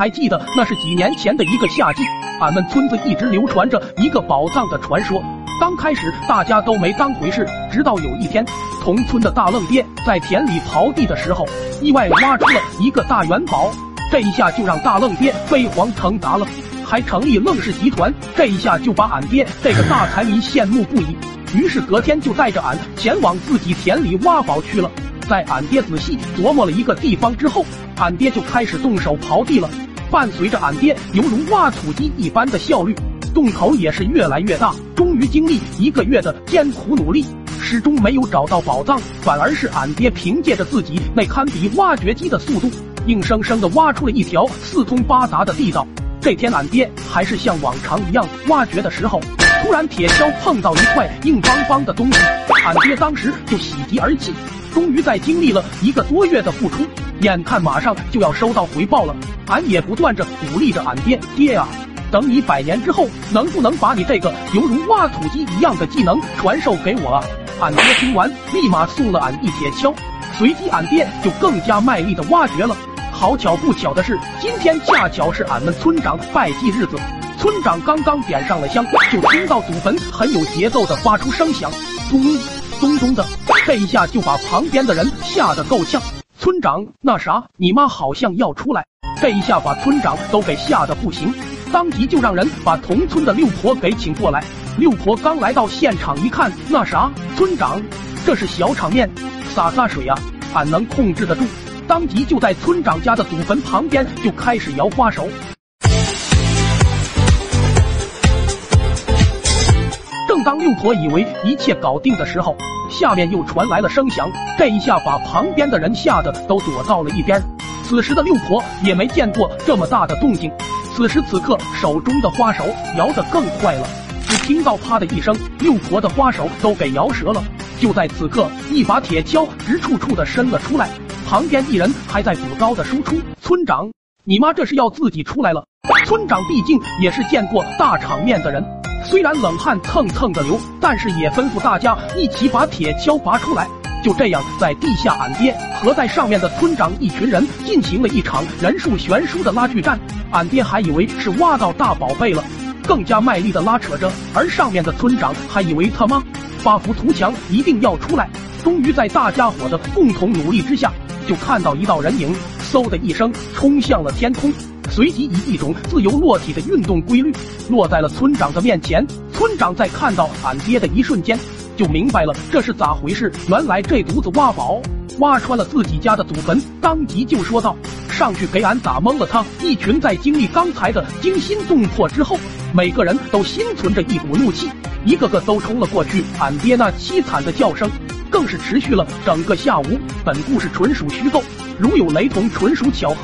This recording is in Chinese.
还记得那是几年前的一个夏季，俺们村子一直流传着一个宝藏的传说。刚开始大家都没当回事，直到有一天，同村的大愣爹在田里刨地的时候，意外挖出了一个大元宝。这一下就让大愣爹飞黄腾达了，还成立愣氏集团。这一下就把俺爹这个大财迷羡慕不已。于是隔天就带着俺前往自己田里挖宝去了。在俺爹仔细琢磨了一个地方之后，俺爹就开始动手刨地了。伴随着俺爹犹如挖土机一般的效率。洞口也是越来越大，终于经历一个月的艰苦努力，始终没有找到宝藏，反而是俺爹凭借着自己那堪比挖掘机的速度，硬生生的挖出了一条四通八达的地道。这天，俺爹还是像往常一样挖掘的时候，突然铁锹碰到一块硬邦邦的东西，俺爹当时就喜极而泣，终于在经历了一个多月的付出，眼看马上就要收到回报了，俺也不断着鼓励着俺爹，爹啊！等你百年之后，能不能把你这个犹如挖土机一样的技能传授给我啊？俺爹听完，立马送了俺一铁锹，随即俺爹就更加卖力的挖掘了。好巧不巧的是，今天恰巧是俺们村长拜祭日子，村长刚刚点上了香，就听到祖坟很有节奏的发出声响，咚咚咚的，这一下就把旁边的人吓得够呛。村长，那啥，你妈好像要出来，这一下把村长都给吓得不行。当即就让人把同村的六婆给请过来。六婆刚来到现场一看，那啥，村长，这是小场面，洒洒水啊，俺能控制得住。当即就在村长家的祖坟旁边就开始摇花手。正当六婆以为一切搞定的时候，下面又传来了声响，这一下把旁边的人吓得都躲到了一边。此时的六婆也没见过这么大的动静。此时此刻，手中的花手摇得更快了。只听到啪的一声，六婆的花手都给摇折了。就在此刻，一把铁锹直处处的伸了出来。旁边一人还在补刀的输出：“村长，你妈这是要自己出来了。”村长毕竟也是见过大场面的人，虽然冷汗蹭蹭的流，但是也吩咐大家一起把铁锹拔出来。就这样，在地下，俺爹和在上面的村长一群人进行了一场人数悬殊的拉锯战。俺爹还以为是挖到大宝贝了，更加卖力的拉扯着，而上面的村长还以为他妈发幅图强一定要出来。终于在大家伙的共同努力之下，就看到一道人影，嗖的一声冲向了天空，随即以一种自由落体的运动规律落在了村长的面前。村长在看到俺爹的一瞬间。就明白了这是咋回事。原来这犊子挖宝挖穿了自己家的祖坟，当即就说道：“上去给俺打懵了。”他一群在经历刚才的惊心动魄之后，每个人都心存着一股怒气，一个个都冲了过去。俺爹那凄惨的叫声更是持续了整个下午。本故事纯属虚构，如有雷同，纯属巧合。